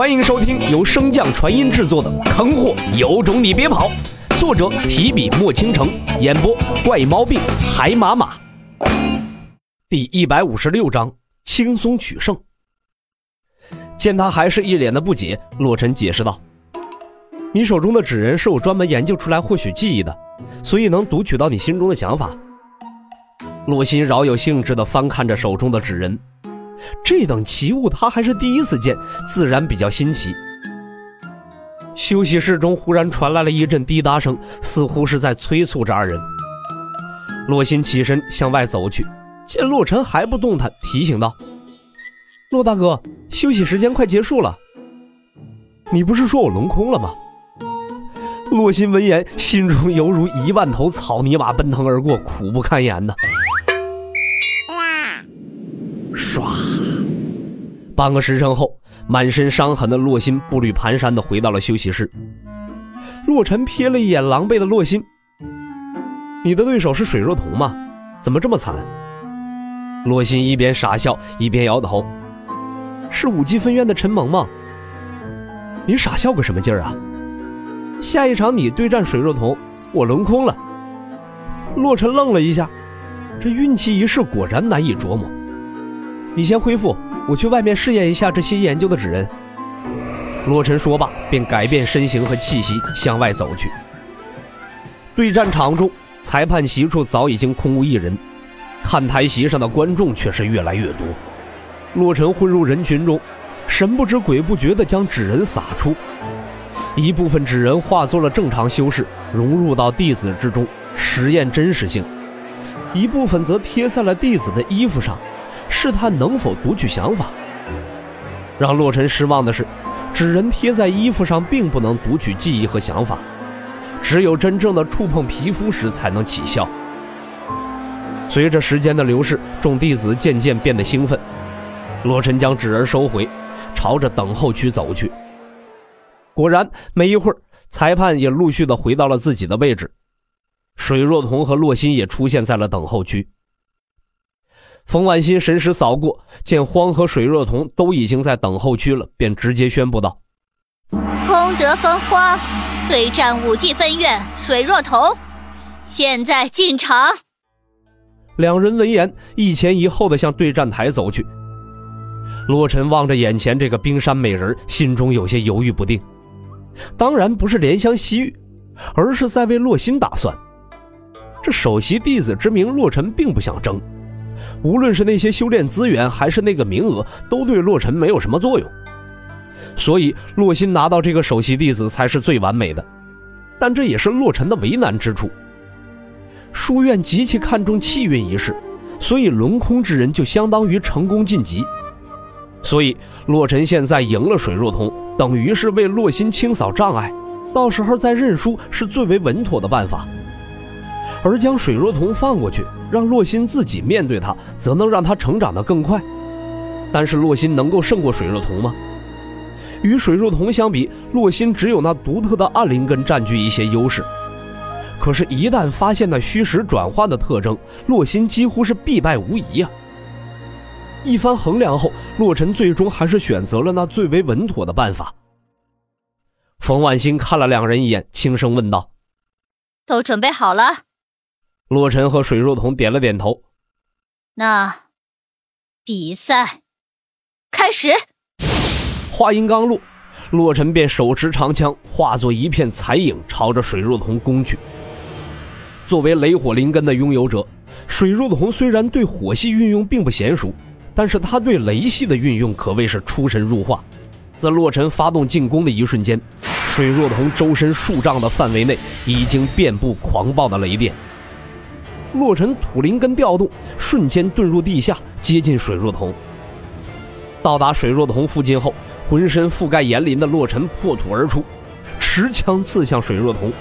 欢迎收听由升降传音制作的《坑货有种你别跑》，作者提笔墨倾城，演播怪毛病海马马。第一百五十六章轻松取胜。见他还是一脸的不解，洛尘解释道：“你手中的纸人是我专门研究出来获取记忆的，所以能读取到你心中的想法。”洛心饶有兴致地翻看着手中的纸人。这等奇物他还是第一次见，自然比较新奇。休息室中忽然传来了一阵滴答声，似乎是在催促着二人。洛心起身向外走去，见洛尘还不动弹，提醒道：“洛大哥，休息时间快结束了。你不是说我轮空了吗？”洛心闻言，心中犹如一万头草泥马奔腾而过，苦不堪言呐。半个时辰后，满身伤痕的洛心步履蹒跚地回到了休息室。洛尘瞥了一眼狼狈的洛心：“你的对手是水若彤吗？怎么这么惨？”洛心一边傻笑一边摇头：“是五级分院的陈萌萌。”“你傻笑个什么劲儿啊？”“下一场你对战水若彤，我轮空了。”洛尘愣了一下，这运气一事果然难以琢磨。你先恢复。我去外面试验一下这新研究的纸人。洛尘说罢，便改变身形和气息向外走去。对战场中，裁判席处早已经空无一人，看台席上的观众却是越来越多。洛尘混入人群中，神不知鬼不觉地将纸人撒出，一部分纸人化作了正常修士，融入到弟子之中，实验真实性；一部分则贴在了弟子的衣服上。试探能否读取想法。让洛尘失望的是，纸人贴在衣服上并不能读取记忆和想法，只有真正的触碰皮肤时才能起效。随着时间的流逝，众弟子渐渐变得兴奋。洛尘将纸人收回，朝着等候区走去。果然，没一会儿，裁判也陆续的回到了自己的位置，水若彤和洛心也出现在了等候区。冯婉欣神识扫过，见荒和水若彤都已经在等候区了，便直接宣布道：“功德分荒对战五季分院水若彤，现在进场。”两人闻言，一前一后的向对战台走去。洛尘望着眼前这个冰山美人，心中有些犹豫不定。当然不是怜香惜玉，而是在为洛心打算。这首席弟子之名，洛尘并不想争。无论是那些修炼资源，还是那个名额，都对洛尘没有什么作用。所以，洛心拿到这个首席弟子才是最完美的。但这也是洛尘的为难之处。书院极其看重气运一事，所以轮空之人就相当于成功晋级。所以，洛尘现在赢了水若彤，等于是为洛心清扫障碍，到时候再认输是最为稳妥的办法。而将水若彤放过去。让洛心自己面对他，则能让他成长得更快。但是洛心能够胜过水若彤吗？与水若彤相比，洛心只有那独特的暗灵根占据一些优势。可是，一旦发现那虚实转换的特征，洛心几乎是必败无疑呀。一番衡量后，洛尘最终还是选择了那最为稳妥的办法。冯万兴看了两人一眼，轻声问道：“都准备好了？”洛尘和水若彤点了点头。那，比赛开始。话音刚落，洛尘便手持长枪，化作一片彩影，朝着水若彤攻去。作为雷火灵根的拥有者，水若彤虽然对火系运用并不娴熟，但是他对雷系的运用可谓是出神入化。自洛尘发动进攻的一瞬间，水若彤周身数丈的范围内已经遍布狂暴的雷电。洛尘土灵根调动，瞬间遁入地下，接近水若彤。到达水若彤附近后，浑身覆盖岩鳞的洛尘破土而出，持枪刺向水若彤。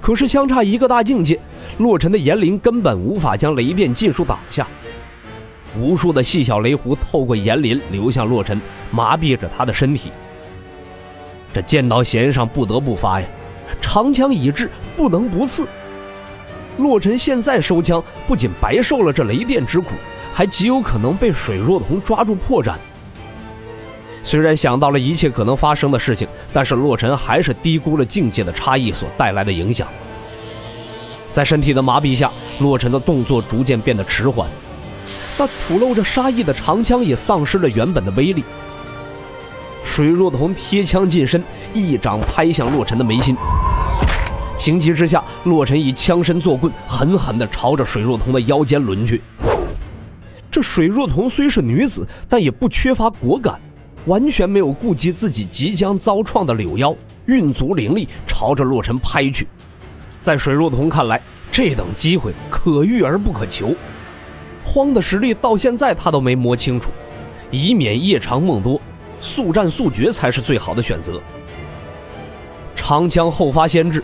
可是相差一个大境界，洛尘的炎鳞根本无法将雷电尽数挡下。无数的细小雷弧透过岩鳞流向洛尘，麻痹着他的身体。这剑到弦上不得不发呀，长枪已至，不能不刺。洛尘现在收枪，不仅白受了这雷电之苦，还极有可能被水若彤抓住破绽。虽然想到了一切可能发生的事情，但是洛尘还是低估了境界的差异所带来的影响。在身体的麻痹下，洛尘的动作逐渐变得迟缓，那吐露着杀意的长枪也丧失了原本的威力。水若彤贴枪近身，一掌拍向洛尘的眉心。情急之下，洛尘以枪身作棍，狠狠地朝着水若彤的腰间抡去。这水若彤虽是女子，但也不缺乏果敢，完全没有顾及自己即将遭创的柳腰，运足灵力朝着洛尘拍去。在水若彤看来，这等机会可遇而不可求。荒的实力到现在他都没摸清楚，以免夜长梦多，速战速决才是最好的选择。长枪后发先至。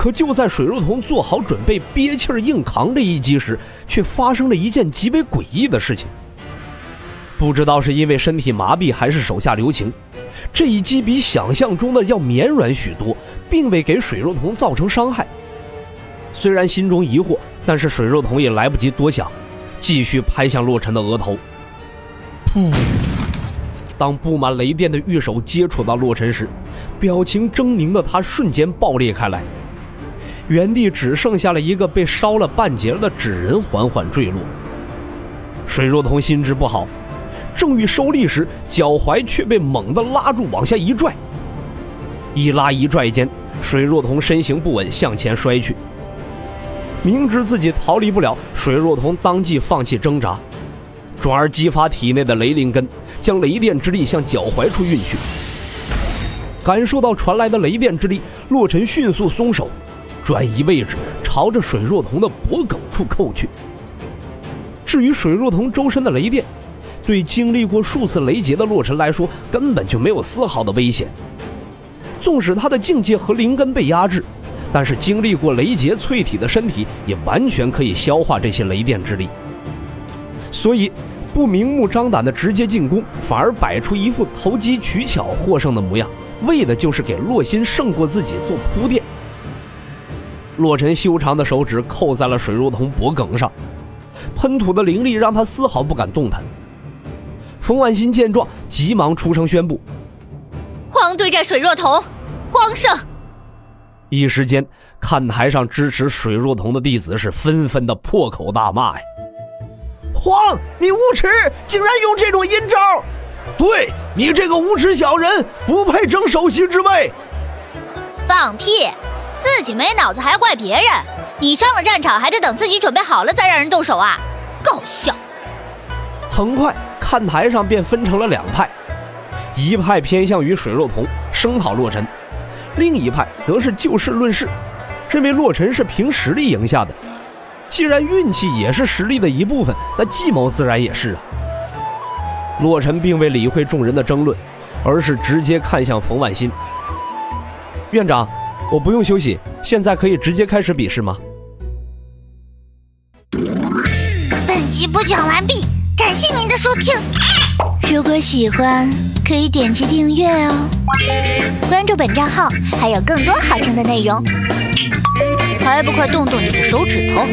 可就在水若彤做好准备憋气儿硬扛这一击时，却发生了一件极为诡异的事情。不知道是因为身体麻痹还是手下留情，这一击比想象中的要绵软许多，并未给水若彤造成伤害。虽然心中疑惑，但是水若彤也来不及多想，继续拍向洛尘的额头。当布满雷电的玉手接触到洛尘时，表情狰狞的他瞬间爆裂开来。原地只剩下了一个被烧了半截的纸人缓缓坠落。水若彤心知不好，正欲收力时，脚踝却被猛地拉住，往下一拽。一拉一拽间，水若彤身形不稳，向前摔去。明知自己逃离不了，水若彤当即放弃挣扎，转而激发体内的雷灵根，将雷电之力向脚踝处运去。感受到传来的雷电之力，洛尘迅速松手。转移位置，朝着水若彤的脖颈处扣去。至于水若彤周身的雷电，对经历过数次雷劫的洛尘来说，根本就没有丝毫的危险。纵使他的境界和灵根被压制，但是经历过雷劫淬体的身体，也完全可以消化这些雷电之力。所以，不明目张胆的直接进攻，反而摆出一副投机取巧获胜的模样，为的就是给洛心胜过自己做铺垫。洛尘修长的手指扣在了水若彤脖颈上，喷吐的灵力让他丝毫不敢动弹。冯万新见状，急忙出声宣布：“荒对战水若彤，荒胜！”一时间，看台上支持水若彤的弟子是纷纷的破口大骂呀：“荒，你无耻，竟然用这种阴招！对你这个无耻小人，不配争首席之位！”放屁！自己没脑子还要怪别人？你上了战场还得等自己准备好了再让人动手啊！搞笑。很快，看台上便分成了两派，一派偏向于水若彤，声讨洛尘；另一派则是就事论事，认为洛尘是凭实力赢下的。既然运气也是实力的一部分，那计谋自然也是啊。洛尘并未理会众人的争论，而是直接看向冯万新院长。我不用休息，现在可以直接开始比试吗？本集播讲完毕，感谢您的收听。如果喜欢，可以点击订阅哦，关注本账号还有更多好听的内容。还不快动动你的手指头！